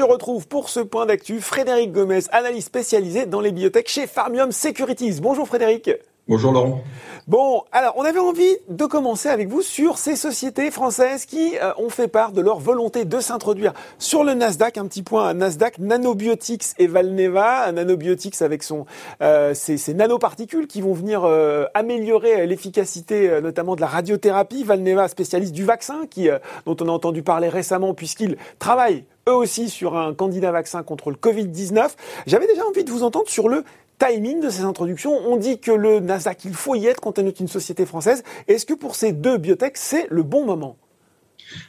Je retrouve pour ce point d'actu Frédéric Gomez, analyste spécialisé dans les biotech chez Farmium Securities. Bonjour Frédéric. Bonjour Laurent. Bon, alors on avait envie de commencer avec vous sur ces sociétés françaises qui euh, ont fait part de leur volonté de s'introduire sur le Nasdaq. Un petit point Nasdaq, Nanobiotics et Valneva. Nanobiotics avec son, euh, ces, nanoparticules qui vont venir euh, améliorer l'efficacité notamment de la radiothérapie. Valneva, spécialiste du vaccin, qui, dont on a entendu parler récemment puisqu'il travaille eux aussi sur un candidat vaccin contre le Covid-19. J'avais déjà envie de vous entendre sur le timing de ces introductions. On dit que le Nasdaq, il faut y être quand on est une société française. Est-ce que pour ces deux biotech, c'est le bon moment?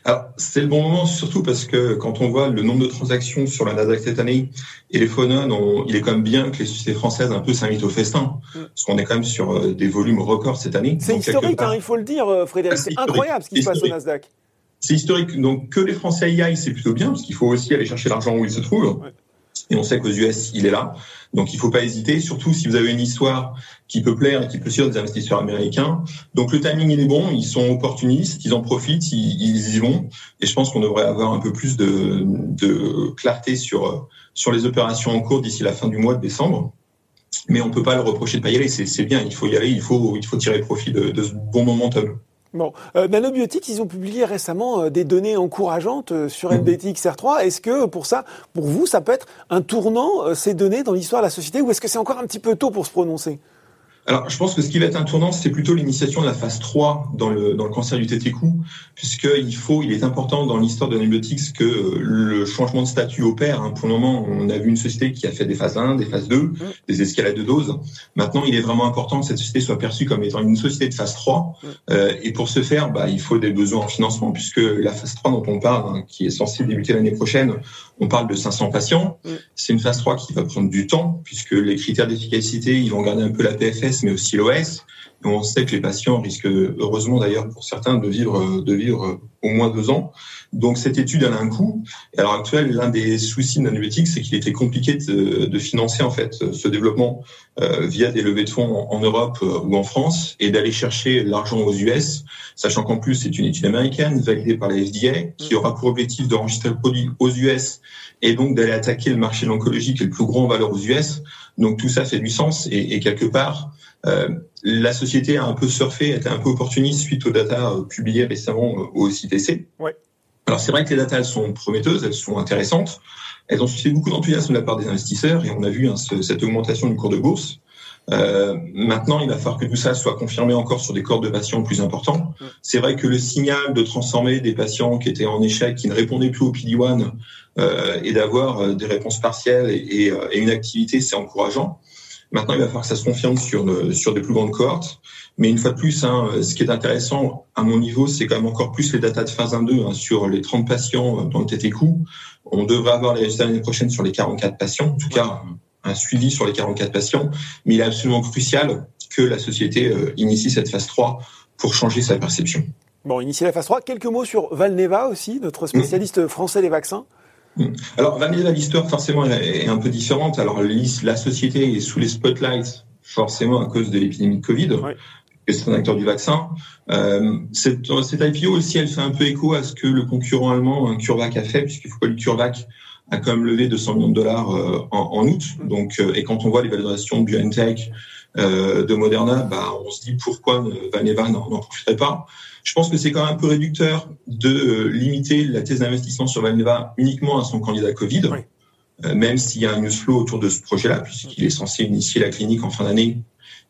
Alors, c'est le bon moment surtout parce que quand on voit le nombre de transactions sur la Nasdaq cette année et les phonones, il est quand même bien que les sociétés françaises un peu s'invitent au festin, mm. parce qu'on est quand même sur euh, des volumes records cette année. C'est historique, hein, il faut le dire, euh, Frédéric. Ah, c'est incroyable ce qui se passe au Nasdaq. C'est historique. Donc, que les Français y aillent, c'est plutôt bien, parce qu'il faut aussi aller chercher l'argent où il se trouve. Et on sait qu'aux US, il est là. Donc il ne faut pas hésiter, surtout si vous avez une histoire qui peut plaire et qui peut suivre des investisseurs américains. Donc le timing il est bon, ils sont opportunistes, ils en profitent, ils, y vont. Et je pense qu'on devrait avoir un peu plus de, clarté sur sur les opérations en cours d'ici la fin du mois de décembre. Mais on peut pas le reprocher de pas y aller. C'est bien, il faut y aller, il faut il faut tirer profit de, de ce bon momentum. Bon, euh, Nanobiotics, ils ont publié récemment euh, des données encourageantes euh, sur MBTX R3. Est-ce que pour ça, pour vous, ça peut être un tournant, ces données, dans l'histoire de la société, ou est-ce que c'est encore un petit peu tôt pour se prononcer? Alors, je pense que ce qui va être un tournant, c'est plutôt l'initiation de la phase 3 dans le, dans le cancer du tétécou, puisqu'il faut, il est important dans l'histoire de Nanobiotics que le changement de statut opère. Hein. Pour le moment, on a vu une société qui a fait des phases 1, des phases 2, mmh. des escalades de doses. Maintenant, il est vraiment important que cette société soit perçue comme étant une société de phase 3. Mmh. Euh, et pour ce faire, bah, il faut des besoins en financement, puisque la phase 3 dont on parle, hein, qui est censée débuter l'année prochaine, on parle de 500 patients. Mmh. C'est une phase 3 qui va prendre du temps, puisque les critères d'efficacité, ils vont garder un peu la PFS mais aussi l'OS. On sait que les patients risquent, heureusement d'ailleurs pour certains, de vivre, de vivre au moins deux ans. Donc cette étude elle a un coût. Et à l'heure actuelle, l'un des soucis de c'est qu'il était compliqué de, de, financer en fait ce développement euh, via des levées de fonds en, Europe euh, ou en France et d'aller chercher l'argent aux US, sachant qu'en plus c'est une étude américaine validée par la FDA qui aura pour objectif d'enregistrer le produit aux US et donc d'aller attaquer le marché de l'oncologie qui est le plus grand en valeur aux US. Donc tout ça fait du sens et, et quelque part euh, la société a un peu surfé, été un peu opportuniste suite aux datas euh, publiées récemment euh, au CTC. Ouais. Alors c'est vrai que les datas elles sont prometteuses, elles sont intéressantes, elles ont suscité beaucoup d'enthousiasme de la part des investisseurs et on a vu hein, cette augmentation du cours de bourse. Euh, maintenant, il va falloir que tout ça soit confirmé encore sur des corps de patients plus importants. C'est vrai que le signal de transformer des patients qui étaient en échec, qui ne répondaient plus au PD-1 euh, et d'avoir des réponses partielles et, et une activité, c'est encourageant. Maintenant, il va falloir que ça se confirme sur, le, sur des plus grandes cohortes. Mais une fois de plus, hein, ce qui est intéressant à mon niveau, c'est quand même encore plus les datas de phase 1-2 hein, sur les 30 patients dans le TTQ. On devrait avoir les résultats l'année prochaine sur les 44 patients, en tout cas un suivi sur les 44 patients. Mais il est absolument crucial que la société euh, initie cette phase 3 pour changer sa perception. Bon, initier la phase 3. Quelques mots sur Valneva aussi, notre spécialiste français des vaccins. Mm. Alors, Vanilla, l'histoire forcément est un peu différente. Alors, la société est sous les spotlights forcément à cause de l'épidémie de Covid, que c'est un acteur du vaccin. Euh, cette, cette IPO aussi, elle fait un peu écho à ce que le concurrent allemand, un CureVac, a fait, puisqu'il faut pas le CureVac a quand même levé 200 millions de dollars euh, en, en, août. Donc, euh, et quand on voit l'évaluation de BioNTech, euh, de Moderna, bah, on se dit pourquoi Vaneva n'en profiterait pas. Je pense que c'est quand même un peu réducteur de euh, limiter la thèse d'investissement sur Valneva uniquement à son candidat Covid, euh, même s'il y a un news flow autour de ce projet-là, puisqu'il est censé initier la clinique en fin d'année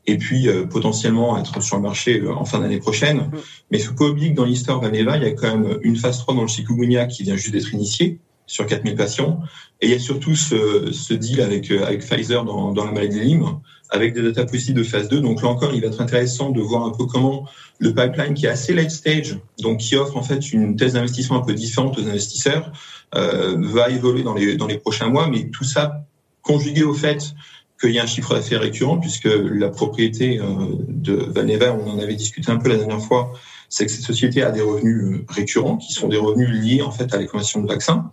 et puis euh, potentiellement être sur le marché en fin d'année prochaine. Mais il faut pas oublier que dans l'histoire Valneva, il y a quand même une phase 3 dans le chikungunya qui vient juste d'être initiée sur 4000 patients. Et il y a surtout ce, ce deal avec, avec Pfizer dans, dans la maladie de Lyme, avec des data possibles de phase 2. Donc là encore, il va être intéressant de voir un peu comment le pipeline qui est assez late stage, donc qui offre en fait une thèse d'investissement un peu différente aux investisseurs, euh, va évoluer dans les, dans les prochains mois. Mais tout ça conjugué au fait qu'il y a un chiffre d'affaires récurrent, puisque la propriété euh, de Vaneva, on en avait discuté un peu la dernière fois, c'est que cette société a des revenus euh, récurrents, qui sont des revenus liés en fait à la de vaccins.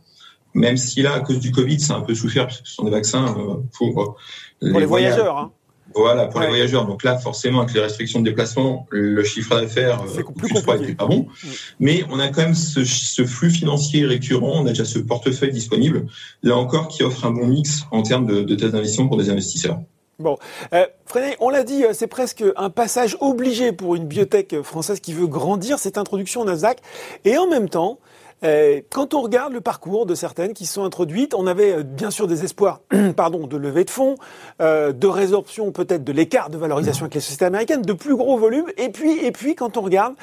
Même si là, à cause du Covid, c'est un peu souffert, puisque ce sont des vaccins pour, les, voyageurs. Hein. Voilà, pour les voyageurs. Donc là, forcément, avec les restrictions de déplacement, le chiffre d'affaires plus n'était pas bon. Mm. Mais on a quand même ce, ce, flux financier récurrent, on a déjà ce portefeuille disponible, là encore, qui offre un bon mix en termes de, de thèses d'investissement pour des investisseurs. Bon, euh, Frédéric, on l'a dit, euh, c'est presque un passage obligé pour une biotech française qui veut grandir, cette introduction au Nasdaq. Et en même temps, euh, quand on regarde le parcours de certaines qui sont introduites, on avait euh, bien sûr des espoirs pardon, de levée de fonds, de résorption peut-être de l'écart de valorisation avec les sociétés américaines, de plus gros volumes. Et puis, et puis quand on regarde,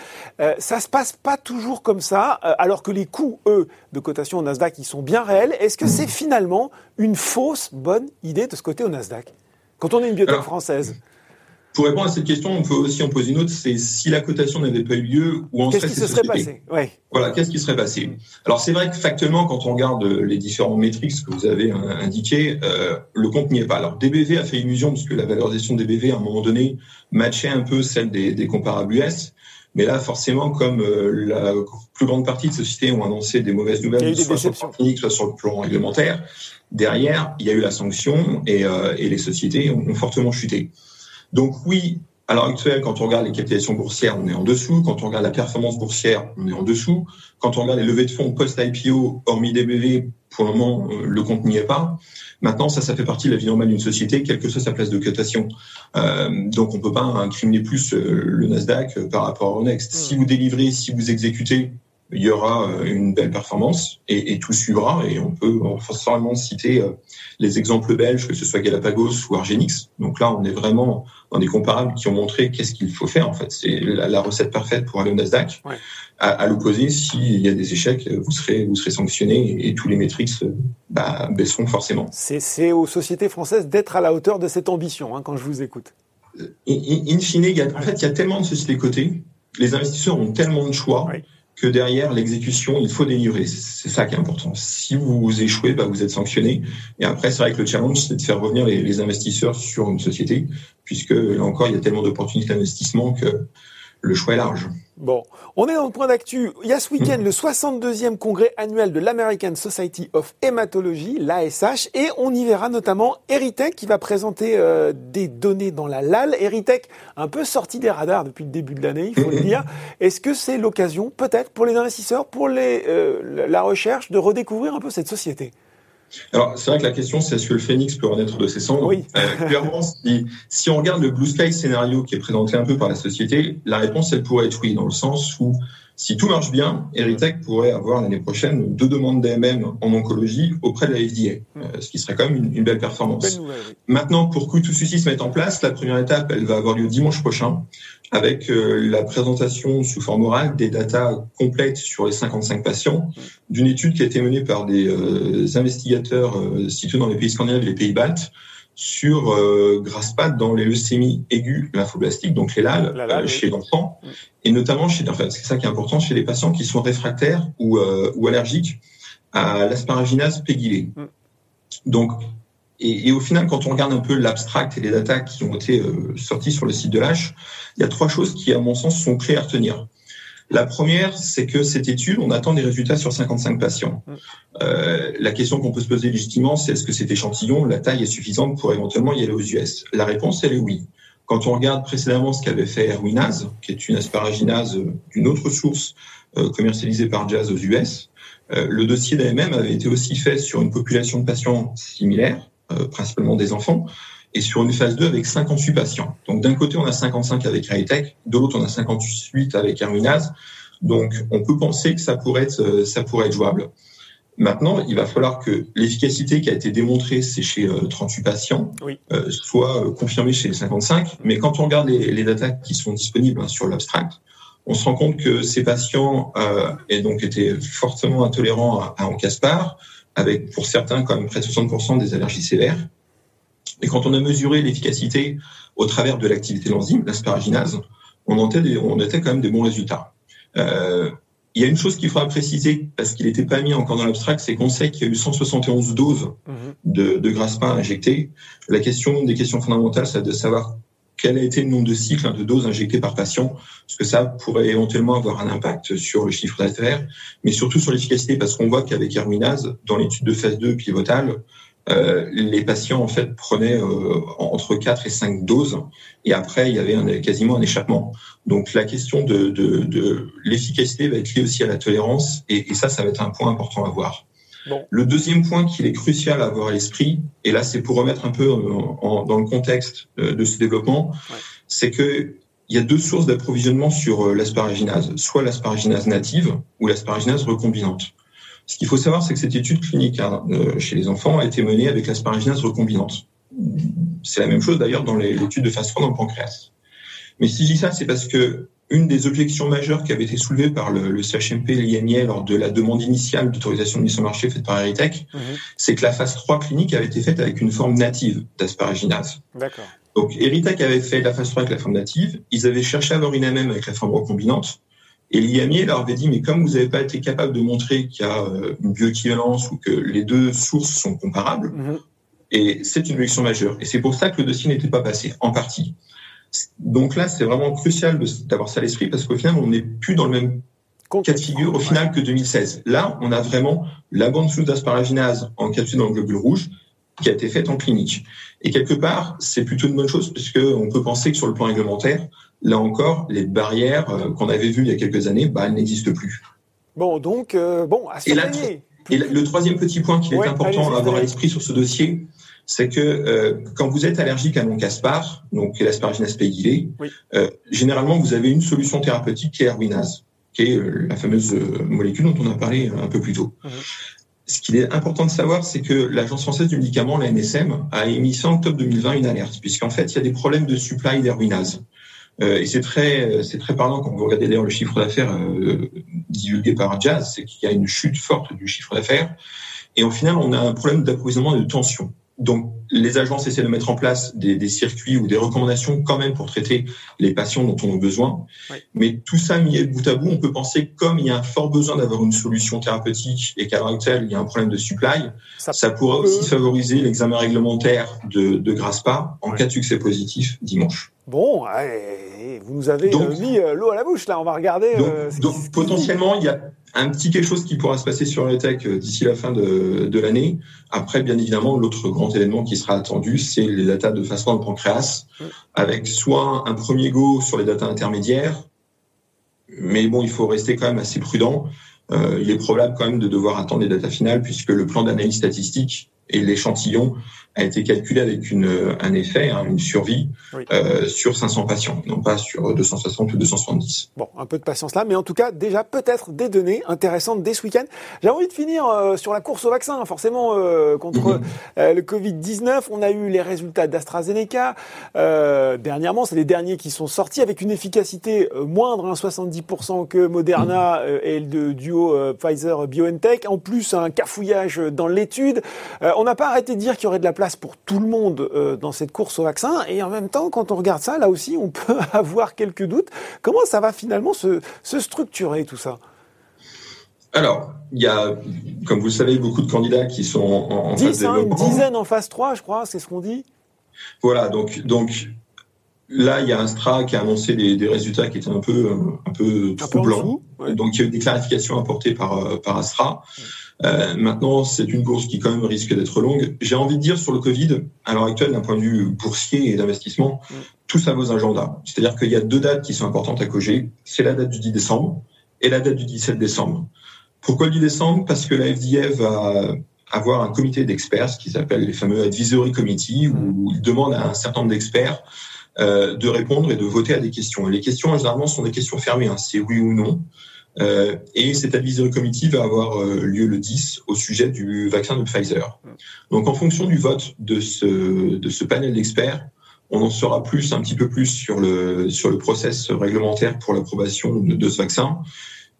ça se passe pas toujours comme ça, alors que les coûts, eux, de cotation au Nasdaq, ils sont bien réels. Est-ce que c'est finalement une fausse bonne idée de ce côté au Nasdaq? Quand on est une biotech française pour répondre à cette question, on peut aussi en poser une autre, c'est si la cotation n'avait pas eu lieu, où en serait Qu'est-ce qui se serait passé? Voilà, qu'est-ce qui serait passé? Alors c'est vrai que factuellement, quand on regarde les différents métriques que vous avez euh, indiqués, euh, le compte n'y est pas. Alors DBV a fait illusion parce que la valorisation DBV à un moment donné matchait un peu celle des, des comparables US. Mais là, forcément, comme euh, la plus grande partie de sociétés ont annoncé des mauvaises nouvelles, soit sur le plan clinique, soit sur le plan réglementaire, derrière, il y a eu la sanction et, euh, et les sociétés ont, fortement chuté. Donc oui, à l'heure actuelle, quand on regarde les capitalisations boursières, on est en dessous. Quand on regarde la performance boursière, on est en dessous. Quand on regarde les levées de fonds post-IPO, hormis DBV, pour le moment, euh, le compte n'y est pas. Maintenant, ça, ça fait partie de la vie normale d'une société, quelle que soit sa place de cotation. Euh, donc, on peut pas incriminer plus euh, le Nasdaq par rapport au Next. Si vous délivrez, si vous exécutez, il y aura euh, une belle performance et, et tout suivra. Et on peut forcément citer euh, les exemples belges, que ce soit Galapagos ou Argenix. Donc là, on est vraiment dans des comparables qui ont montré qu'est-ce qu'il faut faire. En fait, c'est la, recette parfaite pour aller au Nasdaq. Ouais. À, à l'opposé, s'il y a des échecs, vous serez vous serez sanctionné et, tous les métriques bah, baisseront forcément. C'est aux sociétés françaises d'être à la hauteur de cette ambition. Hein, quand je vous écoute. In, in fine, il y a, en fait, il y a tellement de sociétés cotées. Les investisseurs ont tellement de choix. Ouais que derrière l'exécution, il faut délivrer. C'est ça qui est important. Si vous échouez, bah, vous êtes sanctionné. Et après, c'est vrai que le challenge, c'est de faire revenir les, les, investisseurs sur une société, puisque là encore, il y a tellement d'opportunités d'investissement que le choix est large. Bon, on est dans le point d'actu. Il y a ce week-end le 62e congrès annuel de l'American Society of Hematology, l'ASH, et on y verra notamment Eritech qui va présenter euh, des données dans la LAL. Eritech, un peu sorti des radars depuis le début de l'année, il faut le dire. Est-ce que c'est l'occasion, peut-être, pour les investisseurs, pour les, euh, la recherche, de redécouvrir un peu cette société? Alors, c'est vrai que la question, c'est est-ce que le phénix peut renaître de ses cendres Oui. Euh, clairement, si, si, on regarde le blue sky scénario qui est présenté un peu par la société, la réponse, elle pourrait être oui, dans le sens où si tout marche bien, Eritech pourrait avoir l'année prochaine deux demandes d'AMM en oncologie auprès de la FDA, hmm. euh, ce qui serait quand même une, une belle performance. Maintenant, pour que tout ceci se mette en place, la première étape, elle va avoir lieu dimanche prochain avec euh, la présentation sous forme orale des datas complètes sur les 55 patients d'une étude qui a été menée par des euh, investigateurs euh, situés dans les pays scandinaves et les pays baltes sur euh, Graspat dans les leucémies aiguës lymphoblastiques, donc les LAL, chez l'enfant, et notamment chez, enfin, c'est ça qui est important, chez les patients qui sont réfractaires ou, ou allergiques à l'asparaginase pégylée. Mm. Donc, et, et, au final, quand on regarde un peu l'abstract et les datas qui ont été euh, sortis sur le site de l'H, il y a trois choses qui, à mon sens, sont clés à retenir. La première, c'est que cette étude, on attend des résultats sur 55 patients. Euh, la question qu'on peut se poser légitimement, c'est est-ce que cet échantillon, la taille est suffisante pour éventuellement y aller aux US? La réponse, elle est oui. Quand on regarde précédemment ce qu'avait fait Erwinase, qui est une asparaginase d'une autre source euh, commercialisée par Jazz aux US, euh, le dossier d'AMM avait été aussi fait sur une population de patients similaires, euh, principalement des enfants, et sur une phase 2 avec 58 patients. Donc d'un côté, on a 55 avec Hightech, de l'autre, on a 58 avec Arminaz. Donc on peut penser que ça pourrait être, euh, ça pourrait être jouable. Maintenant, il va falloir que l'efficacité qui a été démontrée, c'est chez 38 euh, patients, oui. soit confirmée chez les 55. Mais quand on regarde les, les datas qui sont disponibles hein, sur l'abstract, on se rend compte que ces patients euh, aient donc été fortement intolérants à, à Encaspar, avec pour certains quand même près de 60% des allergies sévères. Et quand on a mesuré l'efficacité au travers de l'activité de l'enzyme, l'asparaginase, on, on était quand même des bons résultats. Euh, il y a une chose qu'il faudra préciser, parce qu'il n'était pas mis encore dans l'abstract, c'est qu'on sait qu'il y a eu 171 doses mmh. de, de Graspin injectées. La question des questions fondamentales, c'est de savoir quel a été le nombre de cycles de doses injectées par patient, parce que ça pourrait éventuellement avoir un impact sur le chiffre d'affaires, mais surtout sur l'efficacité, parce qu'on voit qu'avec Herminase, dans l'étude de phase 2 pivotale, euh, les patients en fait prenaient euh, entre 4 et 5 doses et après il y avait un, quasiment un échappement. Donc la question de, de, de l'efficacité va être liée aussi à la tolérance et, et, ça, ça va être un point important à voir. Bon. Le deuxième point qu'il est crucial à avoir à l'esprit, et là c'est pour remettre un peu en, en, dans le contexte euh, de ce développement, ouais. c'est que il y a deux sources d'approvisionnement sur l'asparaginase, soit l'asparaginase native ou l'asparaginase recombinante. Ce qu'il faut savoir, c'est que cette étude clinique hein, euh, chez les enfants a été menée avec l'asparaginase recombinante. C'est la même chose d'ailleurs dans l'étude de phase 3 dans le pancréas. Mais si je dis ça, c'est parce que une des objections majeures qui avait été soulevée par le, le CHMP et l'INIA lors de la demande initiale d'autorisation de mise le marché faite par Eritech, mmh. c'est que la phase 3 clinique avait été faite avec une forme native d'asparaginase. D'accord. Donc Eritech avait fait la phase 3 avec la forme native, ils avaient cherché à avoir une même avec la forme recombinante, et l'IAMI leur avait dit, mais comme vous n'avez pas été capable de montrer qu'il y a une bioéquivalence ou que les deux sources sont comparables, mmh. et c'est une élection majeure. Et c'est pour ça que le dossier n'était pas passé, en partie. Donc là, c'est vraiment crucial d'avoir ça à l'esprit parce qu'au final, on n'est plus dans le même cas de figure au final que 2016. Là, on a vraiment la bande sous d'asparaginase encapsulée dans le globule rouge qui a été faite en clinique. Et quelque part, c'est plutôt une bonne chose puisque on peut penser que sur le plan réglementaire, là encore, les barrières qu'on avait vues il y a quelques années, bah, elles n'existent plus. Bon, donc, euh, bon, à. Et, et le troisième petit point qui est ouais, important à avoir à l'esprit sur ce dossier, c'est que euh, quand vous êtes allergique à non-caspar, donc oui. euh, généralement vous avez une solution thérapeutique qui est Erwinase, qui est euh, la fameuse molécule dont on a parlé un peu plus tôt. Mmh. Ce qu'il est important de savoir, c'est que l'Agence française du médicament, la NSM, a émis en octobre 2020 une alerte, puisqu'en fait, il y a des problèmes de supply d'Erwinase. Euh, et c'est très, c'est très parlant quand vous regardez d'ailleurs le chiffre d'affaires euh, divulgué par Jazz, c'est qu'il y a une chute forte du chiffre d'affaires. Et au final, on a un problème d'approvisionnement et de tension. Donc, les agences essaient de mettre en place des, des, circuits ou des recommandations quand même pour traiter les patients dont on a besoin. Oui. Mais tout ça mis bout à bout, on peut penser comme il y a un fort besoin d'avoir une solution thérapeutique et qu'à l'heure actuelle, il y a un problème de supply, ça, ça pourrait peut... aussi favoriser l'examen réglementaire de, de GRASPA en oui. cas de succès positif dimanche. Bon, vous nous avez donc, mis l'eau à la bouche là. On va regarder. Donc, euh, donc potentiellement, il y a un petit quelque chose qui pourra se passer sur les tech d'ici la fin de, de l'année. Après, bien évidemment, l'autre grand événement qui sera attendu, c'est les datas de phase 1 de pancréas, mmh. avec soit un premier go sur les datas intermédiaires, mais bon, il faut rester quand même assez prudent. Euh, il est probable quand même de devoir attendre les datas finales puisque le plan d'analyse statistique et l'échantillon a été calculé avec une, un effet, hein, une survie oui. euh, sur 500 patients, non pas sur 260 ou 270. Bon, un peu de patience là, mais en tout cas, déjà peut-être des données intéressantes dès ce week-end. J'ai envie de finir euh, sur la course au vaccin, forcément, euh, contre mmh. le Covid-19. On a eu les résultats d'AstraZeneca. Euh, dernièrement, c'est les derniers qui sont sortis avec une efficacité moindre, hein, 70% que Moderna mmh. et le duo Pfizer-BioNTech. En plus, un cafouillage dans l'étude. on n'a pas arrêté de dire qu'il y aurait de la place pour tout le monde euh, dans cette course au vaccin. Et en même temps, quand on regarde ça, là aussi, on peut avoir quelques doutes. Comment ça va finalement se, se structurer tout ça? Alors, il y a, comme vous le savez, beaucoup de candidats qui sont en, en 10, phase hein, Une dizaine en phase 3, je crois, c'est ce qu'on dit. Voilà, donc, donc là, il y a un Stra qui a annoncé des, des résultats qui étaient un peu, un peu troublants. Ouais. Donc, il y a eu des clarifications apportées par, euh, par Astra. Ouais. Euh, maintenant, c'est une course qui quand même risque d'être longue. J'ai envie de dire sur le Covid, à l'heure actuelle, d'un point de vue boursier et d'investissement, mm. tout ça vos agendas. C'est-à-dire qu'il y a deux dates qui sont importantes à coger. C'est la date du 10 décembre et la date du 17 décembre. Pourquoi le 10 décembre? Parce que la FDA va avoir un comité d'experts, ce qui s'appelle les fameux advisory committee, où il demande à un certain nombre d'experts euh, de répondre et de voter à des questions. Et les questions, généralement, sont des questions fermées. Hein. C'est oui ou non. Euh, et cet advisory committee va avoir euh, lieu le 10 au sujet du vaccin de Pfizer. Donc, en fonction du vote de ce, de ce panel d'experts, on en saura plus, un petit peu plus sur le, sur le process réglementaire pour l'approbation de, de, ce vaccin.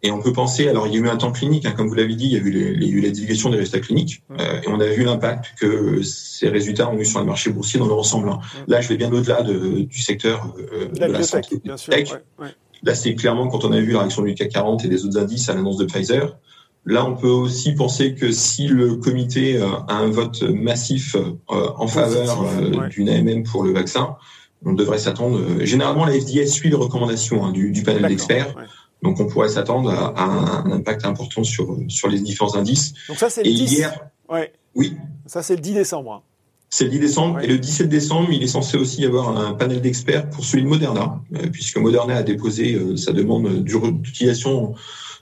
Et on peut penser, alors il y a eu un temps clinique, hein, comme vous l'avez dit, il y a eu, les, la divulgation des résultats cliniques, euh, et on a vu l'impact que ces résultats ont eu sur les marchés boursiers dans leur ensemble. Là, je vais bien au-delà de, du secteur euh, de la santé. Bien sûr, ouais, ouais. Là, c'est clairement quand on a vu la réaction du CAC 40 et des autres indices à l'annonce de Pfizer. Là, on peut aussi penser que si le comité euh, a un vote massif euh, en faveur euh, ouais. d'une AMM pour le vaccin, on devrait s'attendre. Généralement, la FDA suit les recommandations hein, du, du, panel d'experts. Donc, on pourrait s'attendre à, à, un impact important sur, sur les différents indices. Donc ça, c'est le 10. Hier, ouais. Oui. Ça, c'est le 10 décembre. Hein. C'est le 10 décembre. Et le 17 décembre, il est censé aussi y avoir un panel d'experts pour celui de Moderna, euh, puisque Moderna a déposé euh, sa demande d'utilisation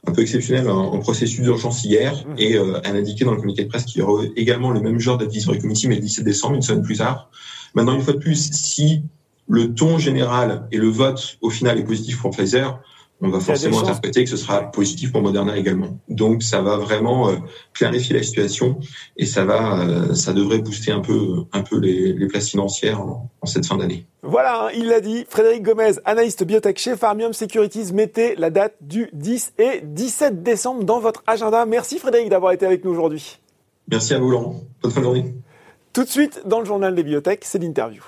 un peu exceptionnelle en, processus d'urgence hier mmh. et euh, a indiqué dans le communiqué de presse qu'il y aurait également le même genre d'advisory committee, mais le 17 décembre, une semaine plus tard. Maintenant, une fois de plus, si le ton général et le vote au final est positif pour Pfizer, on va forcément interpréter que ce sera positif pour Moderna également. Donc ça va vraiment euh, clarifier la situation et ça va, euh, ça devrait booster un peu, un peu les, places financières en, cette fin d'année. Voilà, hein, il l'a dit. Frédéric Gomez, analyste biotech chez Farmium Securities, mettez la date du 10 et 17 décembre dans votre agenda. Merci Frédéric d'avoir été avec nous aujourd'hui. Merci à vous Laurent. Bonne fin de journée. Tout de suite, dans le journal des biotech, c'est l'interview.